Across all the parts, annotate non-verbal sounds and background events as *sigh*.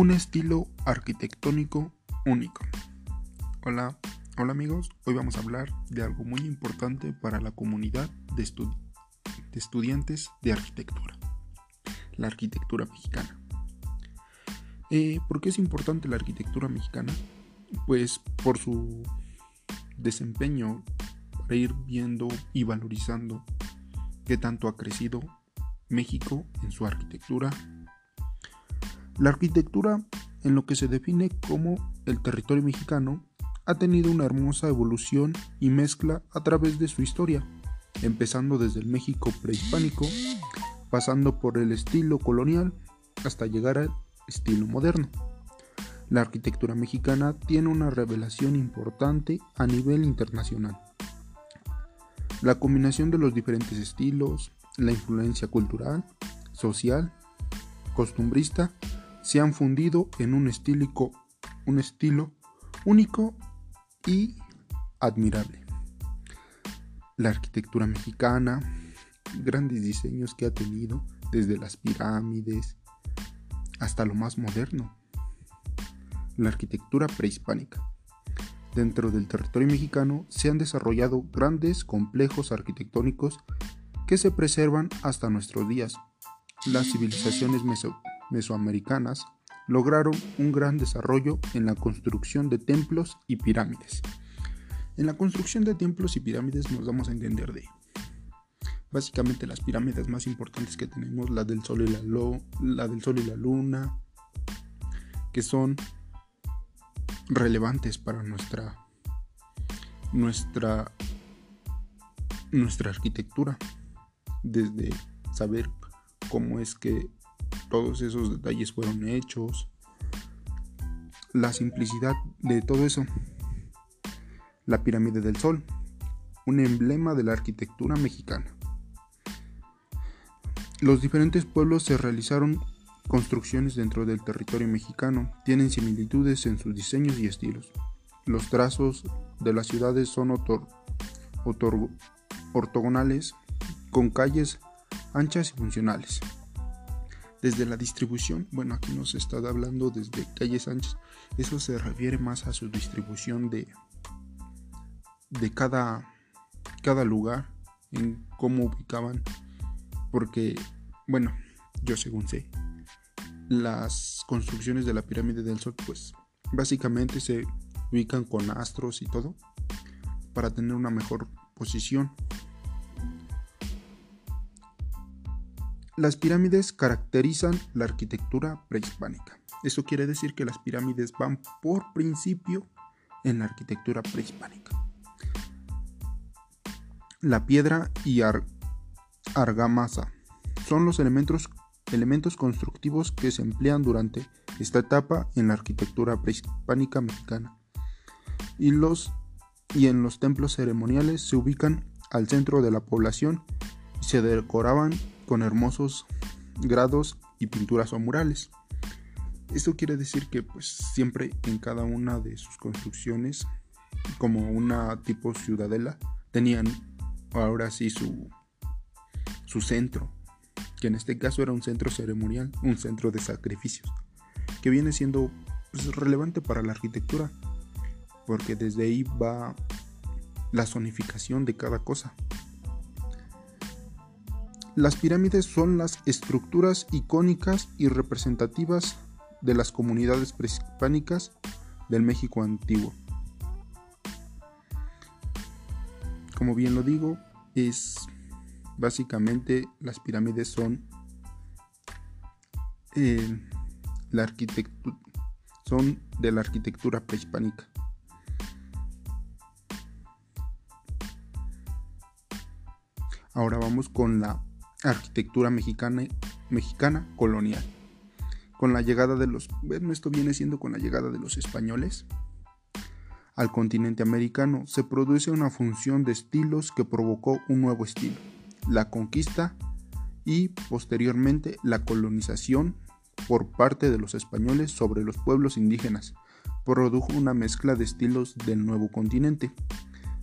un estilo arquitectónico único. Hola, hola amigos, hoy vamos a hablar de algo muy importante para la comunidad de, estudiantes de arquitectura, la arquitectura mexicana. Eh, ¿Por qué es importante la arquitectura mexicana? Pues por su desempeño para ir viendo y valorizando qué tanto ha crecido México en su arquitectura la arquitectura, en lo que se define como el territorio mexicano, ha tenido una hermosa evolución y mezcla a través de su historia, empezando desde el México prehispánico, pasando por el estilo colonial hasta llegar al estilo moderno. La arquitectura mexicana tiene una revelación importante a nivel internacional. La combinación de los diferentes estilos, la influencia cultural, social, costumbrista se han fundido en un, estílico, un estilo único y admirable. La arquitectura mexicana, grandes diseños que ha tenido, desde las pirámides hasta lo más moderno. La arquitectura prehispánica. Dentro del territorio mexicano se han desarrollado grandes complejos arquitectónicos que se preservan hasta nuestros días. Las civilizaciones meso mesoamericanas lograron un gran desarrollo en la construcción de templos y pirámides. En la construcción de templos y pirámides nos damos a entender de básicamente las pirámides más importantes que tenemos, la del Sol y la, la del Sol y la Luna, que son relevantes para nuestra nuestra nuestra arquitectura, desde saber cómo es que todos esos detalles fueron hechos, la simplicidad de todo eso. La pirámide del Sol, un emblema de la arquitectura mexicana. Los diferentes pueblos se realizaron construcciones dentro del territorio mexicano, tienen similitudes en sus diseños y estilos. Los trazos de las ciudades son ortogonales, con calles anchas y funcionales. Desde la distribución, bueno, aquí nos está hablando desde calles anchas. Eso se refiere más a su distribución de, de cada, cada lugar, en cómo ubicaban. Porque, bueno, yo según sé, las construcciones de la pirámide del Sol, pues básicamente se ubican con astros y todo para tener una mejor posición Las pirámides caracterizan la arquitectura prehispánica. Eso quiere decir que las pirámides van por principio en la arquitectura prehispánica. La piedra y argamasa son los elementos, elementos constructivos que se emplean durante esta etapa en la arquitectura prehispánica mexicana. Y, los, y en los templos ceremoniales se ubican al centro de la población y se decoraban con hermosos grados y pinturas o murales. Esto quiere decir que pues siempre en cada una de sus construcciones, como una tipo ciudadela, tenían ahora sí su, su centro, que en este caso era un centro ceremonial, un centro de sacrificios, que viene siendo pues, relevante para la arquitectura, porque desde ahí va la zonificación de cada cosa. Las pirámides son las estructuras icónicas y representativas de las comunidades prehispánicas del México antiguo. Como bien lo digo, es básicamente las pirámides son eh, la arquitectura son de la arquitectura prehispánica. Ahora vamos con la arquitectura mexicana, mexicana colonial. Con la llegada de los, esto viene siendo con la llegada de los españoles al continente americano, se produce una función de estilos que provocó un nuevo estilo, la conquista y posteriormente la colonización por parte de los españoles sobre los pueblos indígenas, produjo una mezcla de estilos del nuevo continente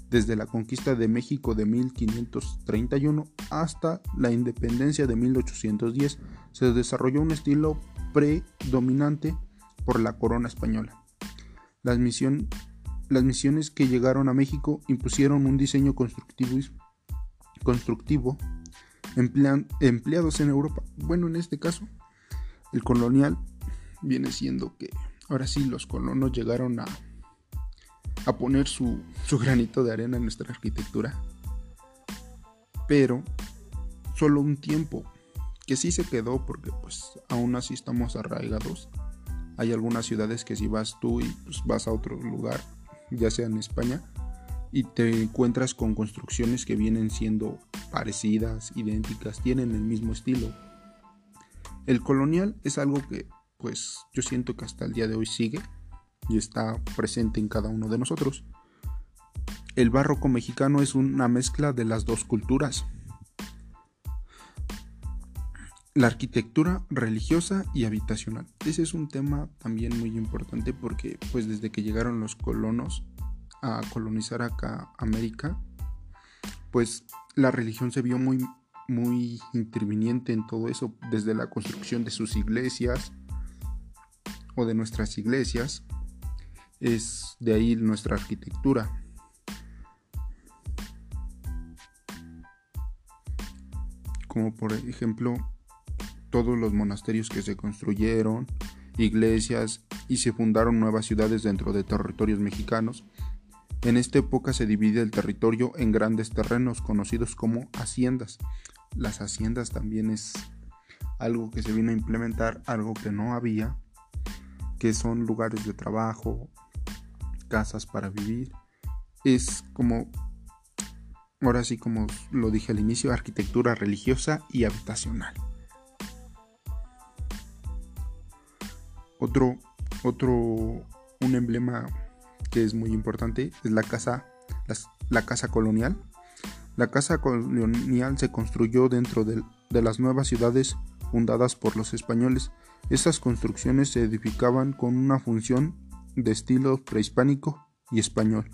desde la conquista de México de 1531 hasta la independencia de 1810, se desarrolló un estilo predominante por la corona española. Las, misiones que llegaron a México impusieron un diseño constructivo, constructivo empleados en Europa. Bueno, en este caso, el colonial viene siendo que ahora sí los colonos llegaron a, a poner su, su granito de arena en nuestra arquitectura. Pero solo un tiempo que sí se quedó porque pues aún así estamos arraigados. Hay algunas ciudades que si vas tú y pues, vas a otro lugar, ya sea en España, y te encuentras con construcciones que vienen siendo parecidas, idénticas, tienen el mismo estilo. El colonial es algo que pues yo siento que hasta el día de hoy sigue y está presente en cada uno de nosotros. El barroco mexicano es una mezcla de las dos culturas. La arquitectura religiosa y habitacional. Ese es un tema también muy importante porque pues desde que llegaron los colonos a colonizar acá América, pues la religión se vio muy muy interviniente en todo eso, desde la construcción de sus iglesias o de nuestras iglesias, es de ahí nuestra arquitectura. Como por ejemplo todos los monasterios que se construyeron, iglesias y se fundaron nuevas ciudades dentro de territorios mexicanos. En esta época se divide el territorio en grandes terrenos conocidos como haciendas. Las haciendas también es algo que se vino a implementar, algo que no había, que son lugares de trabajo, casas para vivir. Es como, ahora sí como lo dije al inicio, arquitectura religiosa y habitacional. Otro, otro, un emblema que es muy importante es la casa, la, casa colonial. La casa colonial se construyó dentro de, de las nuevas ciudades fundadas por los españoles. Estas construcciones se edificaban con una función de estilo prehispánico y español.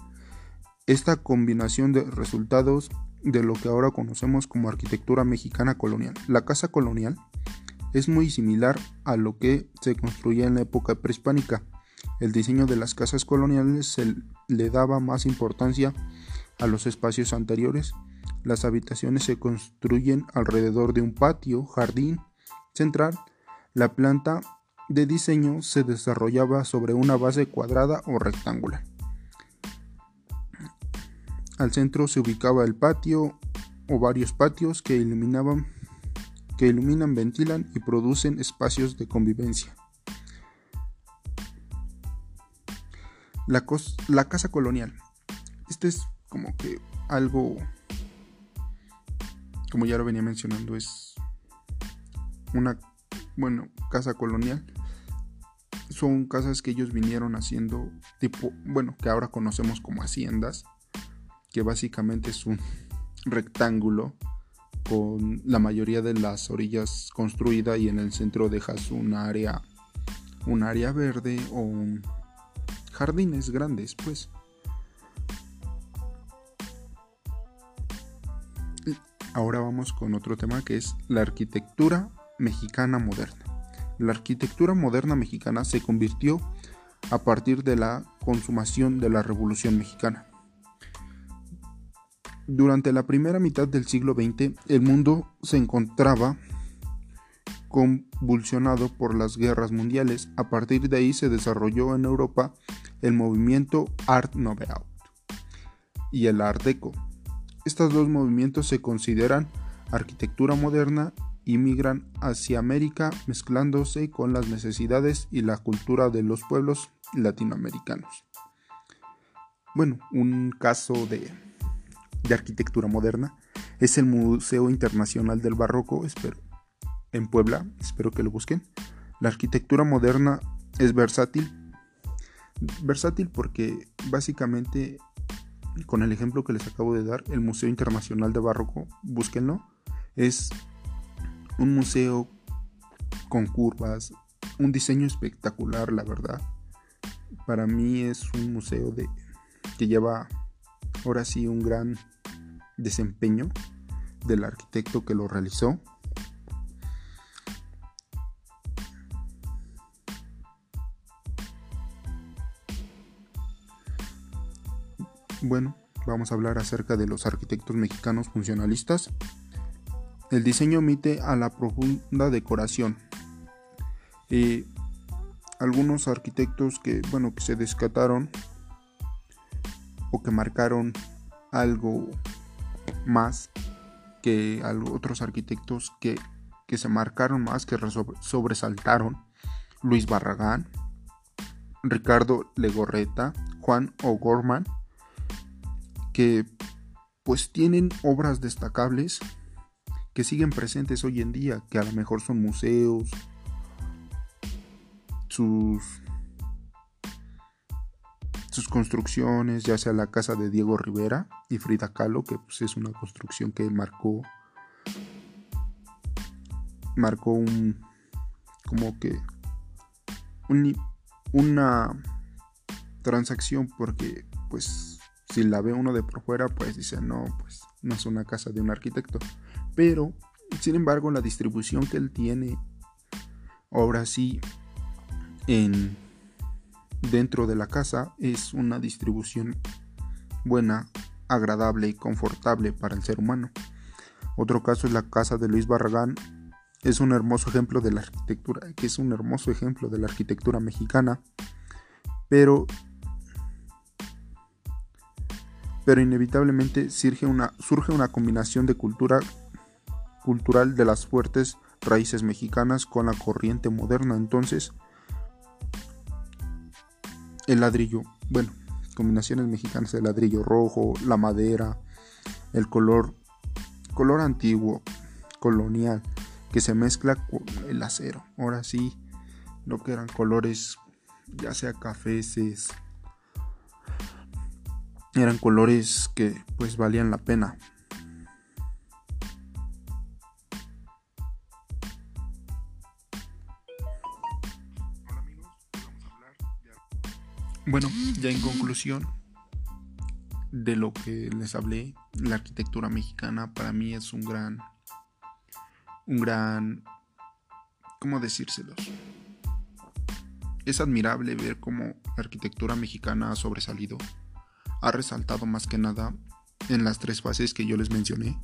Esta combinación de resultados de lo que ahora conocemos como arquitectura mexicana colonial. La casa colonial es muy similar a lo que se construía en la época prehispánica. El diseño de las casas coloniales se le daba más importancia a los espacios anteriores. Las habitaciones se construyen alrededor de un patio, jardín central. La planta de diseño se desarrollaba sobre una base cuadrada o rectangular. Al centro se ubicaba el patio o varios patios que iluminaban que iluminan, ventilan y producen espacios de convivencia. La, la casa colonial. Este es como que algo, como ya lo venía mencionando, es una, bueno, casa colonial. Son casas que ellos vinieron haciendo tipo, bueno, que ahora conocemos como haciendas, que básicamente es un *laughs* rectángulo con la mayoría de las orillas construida y en el centro dejas un área un área verde o jardines grandes pues ahora vamos con otro tema que es la arquitectura mexicana moderna la arquitectura moderna mexicana se convirtió a partir de la consumación de la revolución mexicana durante la primera mitad del siglo XX, el mundo se encontraba convulsionado por las guerras mundiales. A partir de ahí se desarrolló en Europa el movimiento Art Nouveau y el Art Deco. Estos dos movimientos se consideran arquitectura moderna y migran hacia América mezclándose con las necesidades y la cultura de los pueblos latinoamericanos. Bueno, un caso de de arquitectura moderna es el Museo Internacional del Barroco espero, en Puebla, espero que lo busquen. La arquitectura moderna es versátil, versátil porque básicamente con el ejemplo que les acabo de dar, el Museo Internacional de Barroco, búsquenlo, es un museo con curvas, un diseño espectacular, la verdad. Para mí es un museo de, que lleva ahora sí un gran desempeño del arquitecto que lo realizó. Bueno, vamos a hablar acerca de los arquitectos mexicanos funcionalistas. El diseño omite a la profunda decoración. Eh, algunos arquitectos que, bueno, que se descataron o que marcaron algo más que otros arquitectos que, que se marcaron más, que sobresaltaron. Luis Barragán, Ricardo Legorreta, Juan O'Gorman, que pues tienen obras destacables que siguen presentes hoy en día, que a lo mejor son museos, sus, sus construcciones, ya sea la casa de Diego Rivera y Frida Kahlo, que pues, es una construcción que marcó marcó un como que un, una transacción porque pues si la ve uno de por fuera pues dice no pues no es una casa de un arquitecto pero sin embargo la distribución que él tiene ahora sí en dentro de la casa es una distribución buena agradable y confortable para el ser humano. Otro caso es la casa de Luis Barragán. Es un hermoso ejemplo de la arquitectura, que es un hermoso ejemplo de la arquitectura mexicana, pero pero inevitablemente surge una, surge una combinación de cultura cultural de las fuertes raíces mexicanas con la corriente moderna. Entonces, el ladrillo, bueno, combinaciones mexicanas de ladrillo rojo, la madera, el color, color antiguo, colonial, que se mezcla con el acero. Ahora sí, lo que eran colores, ya sea cafeces, eran colores que pues valían la pena. Bueno, ya en conclusión de lo que les hablé, la arquitectura mexicana para mí es un gran un gran... ¿Cómo decírselos? Es admirable ver cómo la arquitectura mexicana ha sobresalido. Ha resaltado más que nada en las tres fases que yo les mencioné,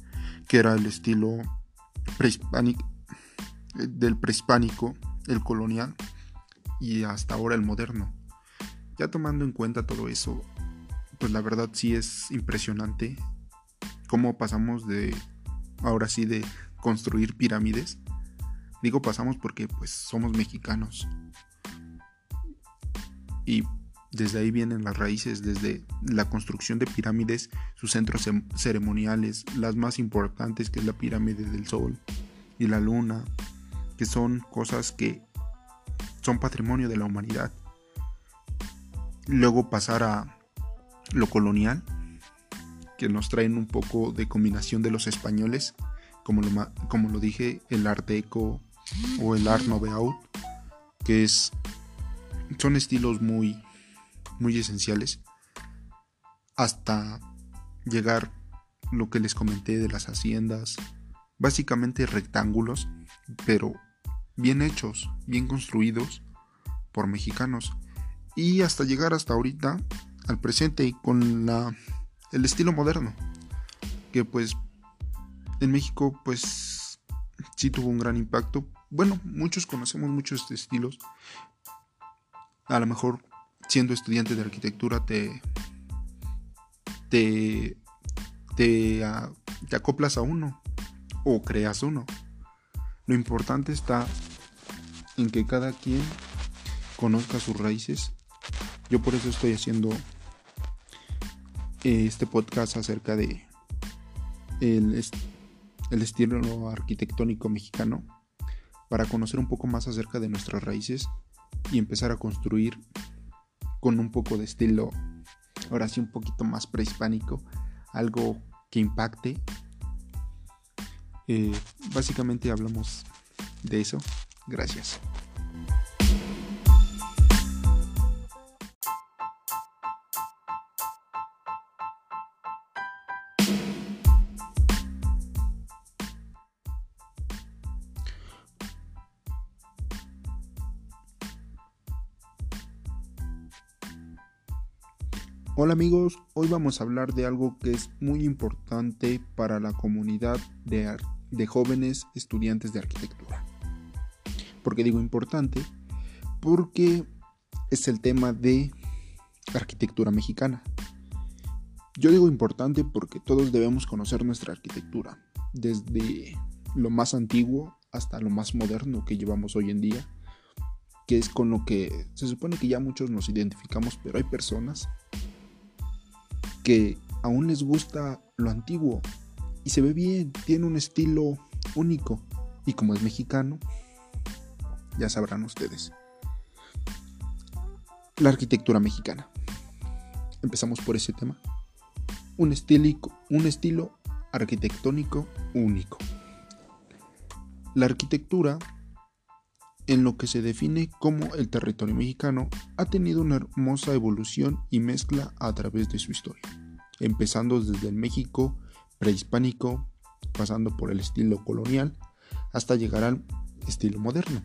que era el estilo prehispánico, del prehispánico, el colonial y hasta ahora el moderno. Ya tomando en cuenta todo eso, pues la verdad sí es impresionante cómo pasamos de, ahora sí, de construir pirámides. Digo pasamos porque pues somos mexicanos. Y desde ahí vienen las raíces, desde la construcción de pirámides, sus centros ceremoniales, las más importantes que es la pirámide del Sol y la Luna, que son cosas que son patrimonio de la humanidad. Luego pasar a lo colonial, que nos traen un poco de combinación de los españoles como lo, como lo dije, el Art Deco o el Art Nouveau, que es, son estilos muy, muy esenciales, hasta llegar lo que les comenté de las haciendas, básicamente rectángulos, pero bien hechos, bien construidos por mexicanos, y hasta llegar hasta ahorita al presente y con la, el estilo moderno, que pues en México pues sí tuvo un gran impacto. Bueno, muchos conocemos muchos estilos. A lo mejor siendo estudiante de arquitectura te te te, te acoplas a uno o creas uno. Lo importante está en que cada quien conozca sus raíces. Yo por eso estoy haciendo este podcast acerca de el, el estilo arquitectónico mexicano para conocer un poco más acerca de nuestras raíces y empezar a construir con un poco de estilo, ahora sí un poquito más prehispánico, algo que impacte. Eh, básicamente hablamos de eso. Gracias. Hola amigos, hoy vamos a hablar de algo que es muy importante para la comunidad de, jóvenes estudiantes de arquitectura. ¿Por qué digo importante? Porque es el tema de arquitectura mexicana. Yo digo importante porque todos debemos conocer nuestra arquitectura, desde lo más antiguo hasta lo más moderno que llevamos hoy en día, que es con lo que se supone que ya muchos nos identificamos, pero hay personas que aún les gusta lo antiguo y se ve bien, tiene un estilo único y como es mexicano, ya sabrán ustedes. La arquitectura mexicana. Empezamos por ese tema. Un, un estilo arquitectónico único. La arquitectura, en lo que se define como el territorio mexicano, ha tenido una hermosa evolución y mezcla a través de su historia, empezando desde el México prehispánico, pasando por el estilo colonial, hasta llegar al estilo moderno.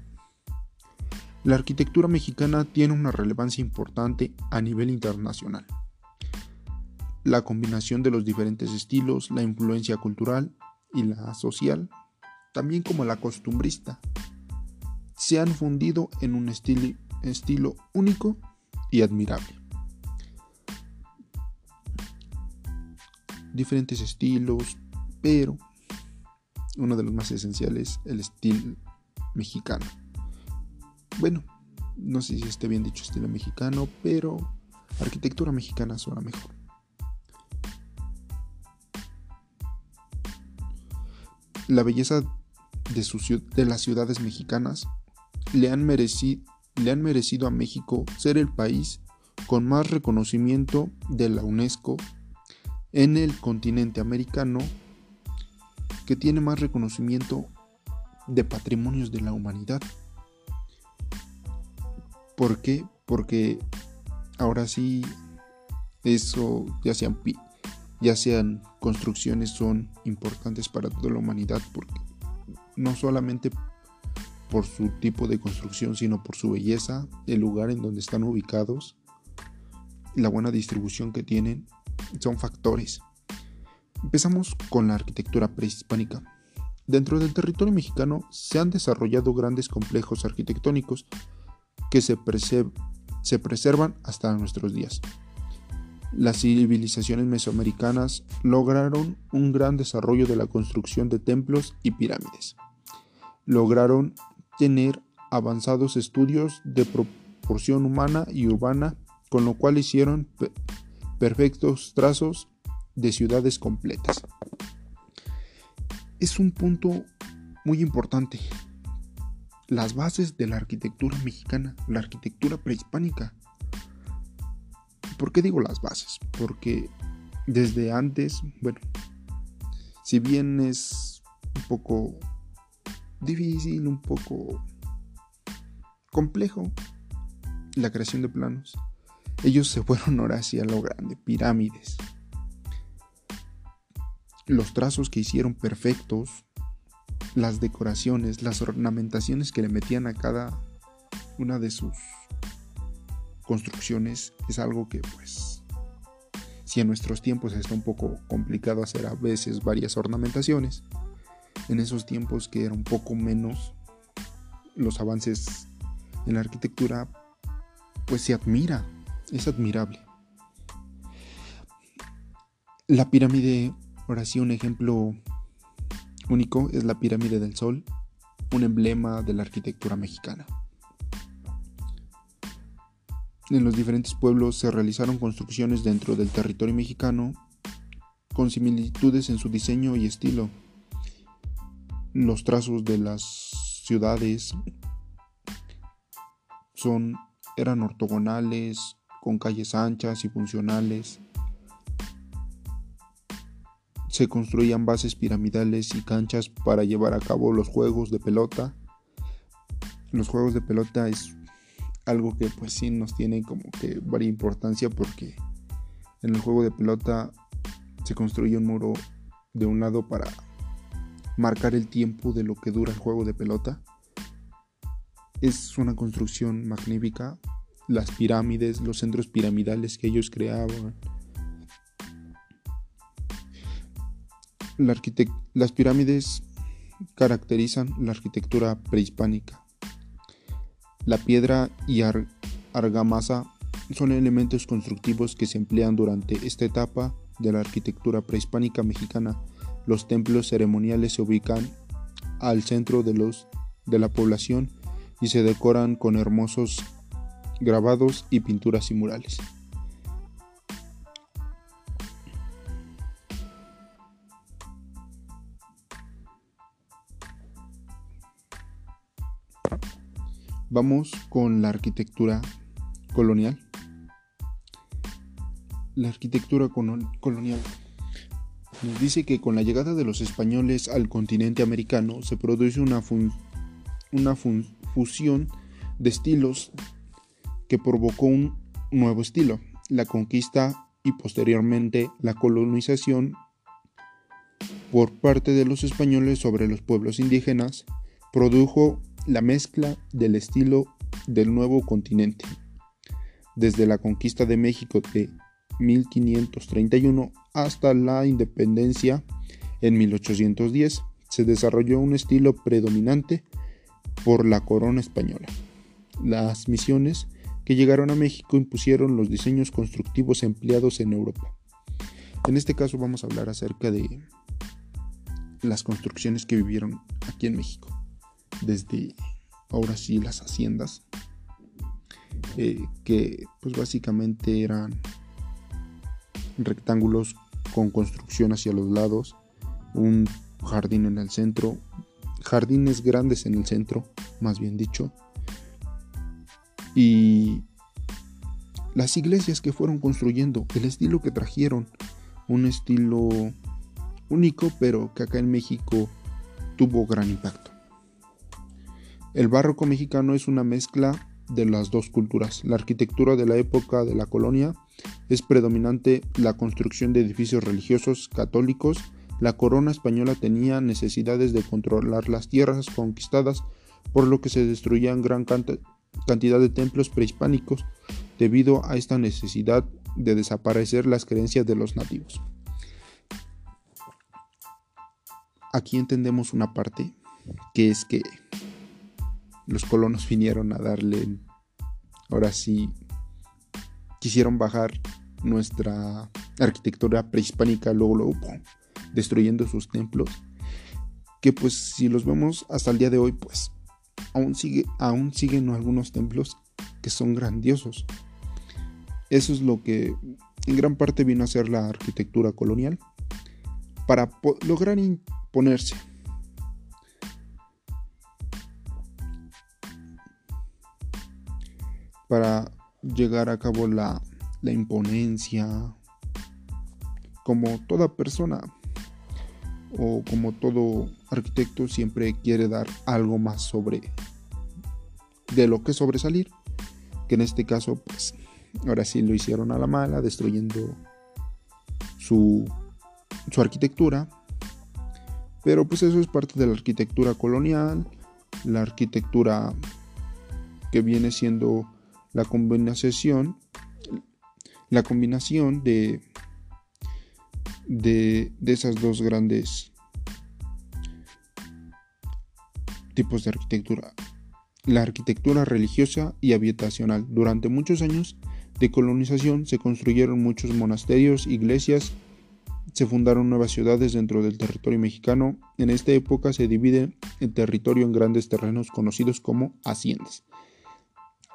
La arquitectura mexicana tiene una relevancia importante a nivel internacional. La combinación de los diferentes estilos, la influencia cultural y la social, también como la costumbrista, se han fundido en un estilo, estilo único y admirable. Diferentes estilos, pero uno de los más esenciales, el estilo mexicano bueno, no sé si esté bien dicho estilo mexicano, pero arquitectura mexicana suena mejor. La belleza de, de las ciudades mexicanas le han, le han merecido a México ser el país con más reconocimiento de la UNESCO en el continente americano que tiene más reconocimiento de patrimonios de la humanidad. ¿Por qué? Porque ahora sí, eso, ya sean, ya sean construcciones, son importantes para toda la humanidad, porque no solamente por su tipo de construcción, sino por su belleza, el lugar en donde están ubicados, la buena distribución que tienen, son factores. Empezamos con la arquitectura prehispánica. Dentro del territorio mexicano se han desarrollado grandes complejos arquitectónicos que se, se preservan hasta nuestros días. Las civilizaciones mesoamericanas lograron un gran desarrollo de la construcción de templos y pirámides. Lograron tener avanzados estudios de proporción humana y urbana, con lo cual hicieron perfectos trazos de ciudades completas. Es un punto muy importante las bases de la arquitectura mexicana, la arquitectura prehispánica. ¿Por qué digo las bases? Porque desde antes, bueno, si bien es un poco difícil, un poco complejo la creación de planos, ellos se fueron ahora hacia lo grande, pirámides. Los trazos que hicieron perfectos, las decoraciones, las ornamentaciones que le metían a cada una de sus construcciones es algo que pues si en nuestros tiempos está un poco complicado hacer a veces varias ornamentaciones, en esos tiempos que era un poco menos los avances en la arquitectura, pues se admira, es admirable. La pirámide, ahora sí un ejemplo único es la pirámide del Sol, un emblema de la arquitectura mexicana. En los diferentes pueblos se realizaron construcciones dentro del territorio mexicano con similitudes en su diseño y estilo. Los trazos de las ciudades son eran ortogonales, con calles anchas y funcionales, se construían bases piramidales y canchas para llevar a cabo los juegos de pelota. Los juegos de pelota es algo que pues sí nos tiene como que varia importancia porque en el juego de pelota se construye un muro de un lado para marcar el tiempo de lo que dura el juego de pelota. Es una construcción magnífica las pirámides, los centros piramidales que ellos creaban. las pirámides caracterizan la arquitectura prehispánica. La piedra y argamasa son elementos constructivos que se emplean durante esta etapa de la arquitectura prehispánica mexicana. Los templos ceremoniales se ubican al centro de, la población y se decoran con hermosos grabados y pinturas y murales. Vamos con la arquitectura colonial. La arquitectura colonial nos dice que con la llegada de los españoles al continente americano se produce una, una fusión de estilos que provocó un nuevo estilo, la conquista y posteriormente la colonización por parte de los españoles sobre los pueblos indígenas produjo la mezcla del estilo del nuevo continente. Desde la conquista de México de 1531 hasta la independencia en 1810 se desarrolló un estilo predominante por la corona española. Las misiones que llegaron a México impusieron los diseños constructivos empleados en Europa. En este caso vamos a hablar acerca de las construcciones que vivieron aquí en México. Desde ahora sí las haciendas, eh, que pues básicamente eran rectángulos con construcción hacia los lados, un jardín en el centro, jardines grandes en el centro, más bien dicho, y las iglesias que fueron construyendo, el estilo que trajeron, un estilo único, pero que acá en México tuvo gran impacto. El barroco mexicano es una mezcla de las dos culturas. La arquitectura de la época de la colonia es predominante la construcción de edificios religiosos católicos. La corona española tenía necesidades de controlar las tierras conquistadas, por lo que se destruían gran cantidad de templos prehispánicos debido a esta necesidad de desaparecer las creencias de los nativos. Aquí entendemos una parte que es que los colonos *laughs* vinieron a darle, ahora sí, quisieron bajar nuestra arquitectura prehispánica, luego, luego, destruyendo sus templos, que pues si los vemos hasta el día de hoy, pues aún, sigue, aún siguen algunos templos que son grandiosos. Eso es lo que en gran parte vino a ser la arquitectura colonial para lograr imponerse para llegar a cabo la, imponencia como toda persona o como todo arquitecto siempre quiere dar algo más sobre de lo que sobresalir que en este caso pues ahora sí lo hicieron a la mala destruyendo su, su arquitectura. Pero pues eso es parte de la arquitectura colonial la arquitectura que viene siendo la combinación, la combinación de, de, de esas dos grandes tipos de arquitectura. La arquitectura religiosa y habitacional. Durante muchos años de colonización se construyeron muchos monasterios, iglesias, se fundaron nuevas ciudades dentro del territorio mexicano. En esta época se divide el territorio en grandes terrenos conocidos como haciendas.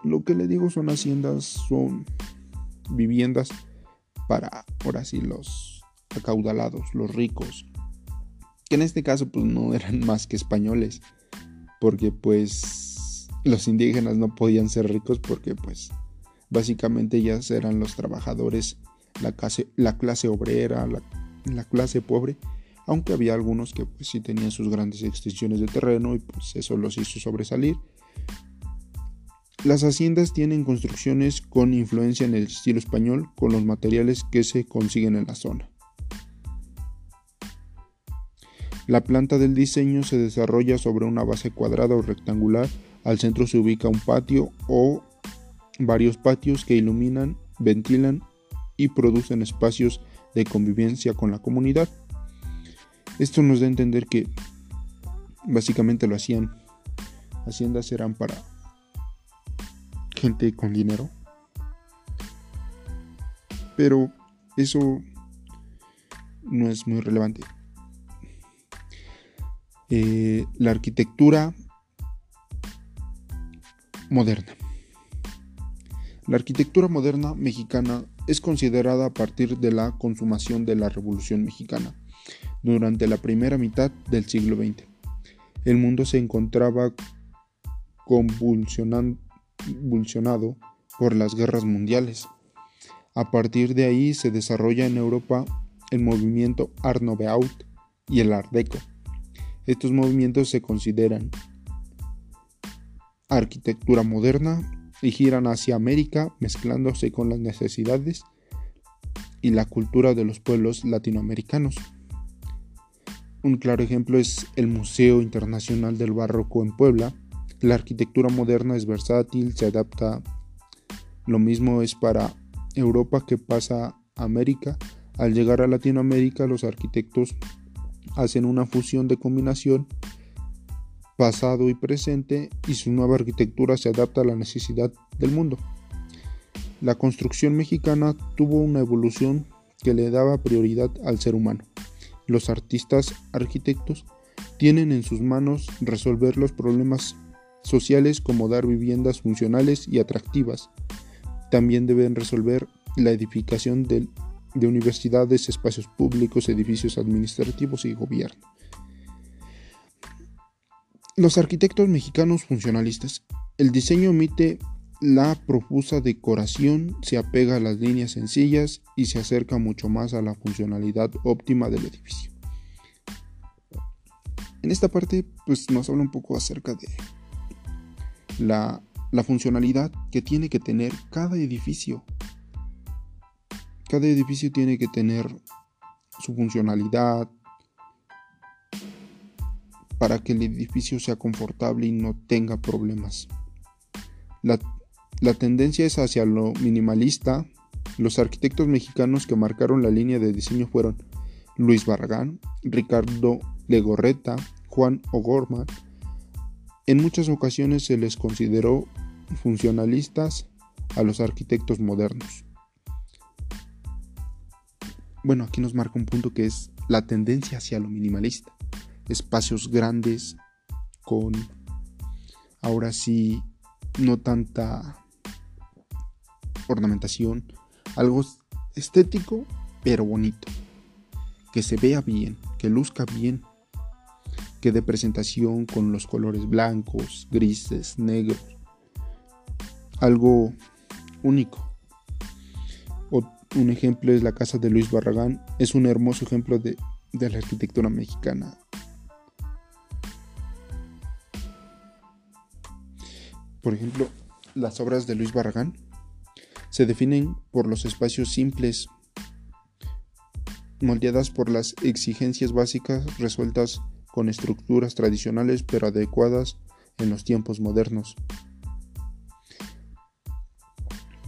Lo que le digo son haciendas, son viviendas para, ahora sí, los acaudalados, los ricos. Que en este caso pues no eran *laughs* más que españoles. Porque pues los indígenas no podían ser ricos porque pues básicamente ya eran los trabajadores, la clase, la clase obrera, la, la clase pobre aunque había algunos que pues sí tenían sus grandes extensiones de terreno y pues eso los hizo sobresalir las haciendas tienen construcciones con influencia en el estilo español con los materiales que se consiguen en la zona. La planta del diseño se desarrolla sobre una base cuadrada o rectangular, al centro se ubica un patio o varios patios que iluminan, ventilan y producen espacios de convivencia con la comunidad. Esto nos da a entender que básicamente lo hacían. Haciendas eran para gente con dinero. Pero eso no es muy relevante. Eh, la arquitectura moderna. La arquitectura moderna mexicana es considerada a partir de la consumación de la Revolución Mexicana, durante la primera mitad del siglo XX. El mundo se encontraba convulsionado por las guerras mundiales. A partir de ahí se desarrolla en Europa el movimiento Art Nouveau y el Art Deco. Estos movimientos se consideran arquitectura moderna y giran hacia América mezclándose con las necesidades y la cultura de los pueblos latinoamericanos. Un claro ejemplo es el Museo Internacional del Barroco en Puebla. La arquitectura moderna es versátil, se adapta. Lo mismo es para Europa que pasa a América. Al llegar a Latinoamérica, los arquitectos hacen una fusión de combinación pasado y presente y su nueva arquitectura se adapta a la necesidad del mundo. La construcción mexicana tuvo una evolución que le daba prioridad al ser humano. Los artistas arquitectos tienen en sus manos resolver los problemas sociales como dar viviendas funcionales y atractivas. También deben resolver la edificación de, de universidades, espacios públicos, edificios administrativos y gobierno. Los arquitectos mexicanos funcionalistas. El diseño omite la profusa decoración, se apega a las líneas sencillas y se acerca mucho más a la funcionalidad óptima del edificio. En esta parte pues nos habla un poco acerca de la, la funcionalidad que tiene que tener cada edificio. Cada edificio tiene que tener su funcionalidad, para que el edificio sea confortable y no tenga problemas. La, tendencia es hacia lo minimalista. Los arquitectos mexicanos que marcaron la línea de diseño fueron Luis Barragán, Ricardo Legorreta, Juan O'Gorman. En muchas ocasiones se les consideró funcionalistas a los arquitectos modernos. Bueno, aquí nos marca un punto que es la tendencia hacia lo minimalista. Espacios grandes con ahora sí no tanta ornamentación, algo estético pero bonito, que se vea bien, que luzca bien, que dé presentación con los colores blancos, grises, negros, algo único. un ejemplo es la casa de Luis Barragán, es un hermoso ejemplo de, de la arquitectura mexicana. Por ejemplo, las obras de Luis Barragán se definen por los espacios simples, moldeadas por las exigencias básicas resueltas con estructuras tradicionales pero adecuadas en los tiempos modernos.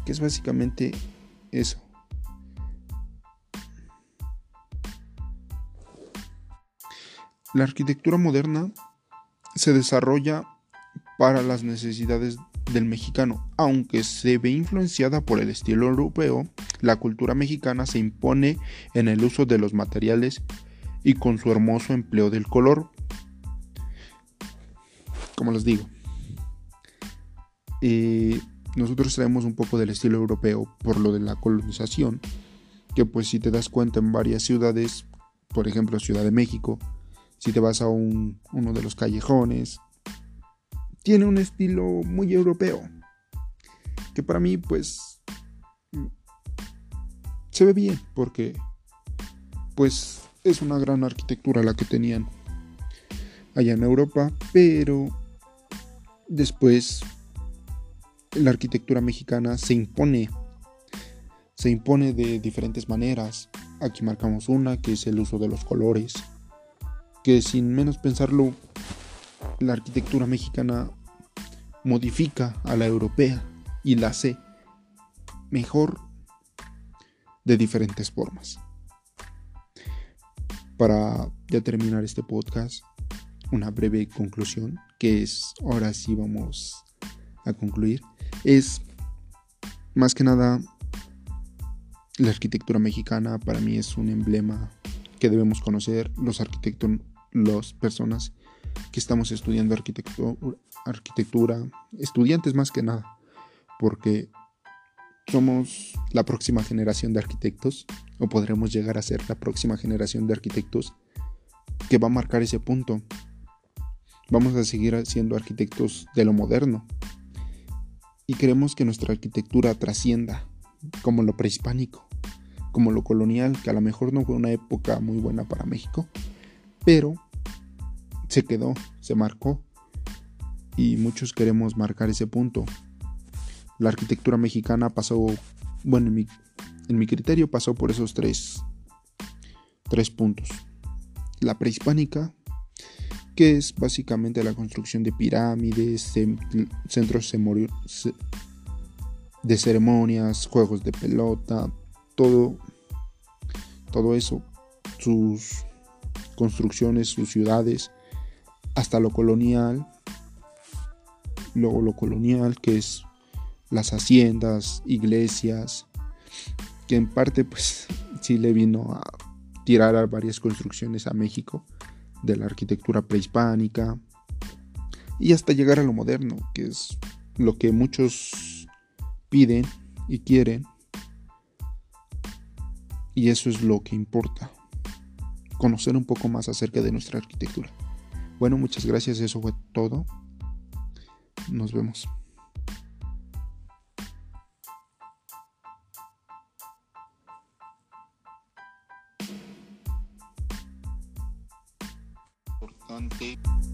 Que es básicamente eso. La arquitectura moderna se desarrolla para las necesidades del mexicano. Aunque se ve influenciada por el estilo europeo, la cultura mexicana se impone en el uso de los materiales y con su hermoso empleo del color. Como les digo, eh, nosotros traemos un poco del estilo europeo por lo de la colonización, que pues si te das cuenta en varias ciudades, por ejemplo Ciudad de México, si te vas a uno de los callejones, tiene un estilo muy europeo. Que para mí, pues, se ve bien, porque, pues, es una gran arquitectura la que tenían allá en Europa, pero después la arquitectura mexicana se impone, se impone de diferentes maneras. Aquí marcamos una, que es el uso de los colores, que sin menos pensarlo la arquitectura mexicana modifica a la europea y la sé mejor de diferentes formas. Para ya terminar este podcast, una breve conclusión, que es, ahora sí vamos a concluir, es más que nada la arquitectura mexicana para mí es un emblema que debemos conocer los arquitectos, las personas que estamos estudiando arquitectura, estudiantes más que nada, porque somos la próxima generación de arquitectos, o podremos llegar a ser la próxima generación de arquitectos que va a marcar ese punto. Vamos a seguir siendo arquitectos de lo moderno. Y queremos que nuestra arquitectura trascienda, como lo prehispánico, como lo colonial, que a lo mejor no fue una época muy buena para México, pero se quedó, se marcó. Y muchos queremos marcar ese punto. La arquitectura mexicana pasó, bueno, en mi, criterio pasó por esos tres, tres puntos. La prehispánica, que es básicamente la construcción de pirámides, centros de ceremonias, juegos de pelota, todo, todo eso, sus construcciones, sus ciudades, hasta lo colonial, luego lo colonial que es las haciendas, iglesias, que en parte pues sí le vino a tirar a varias construcciones a México de la arquitectura prehispánica y hasta llegar a lo moderno, que es lo que muchos piden y quieren y eso es lo que importa, conocer un poco más acerca de nuestra arquitectura. Bueno, muchas gracias, eso fue todo. Nos vemos. Importante.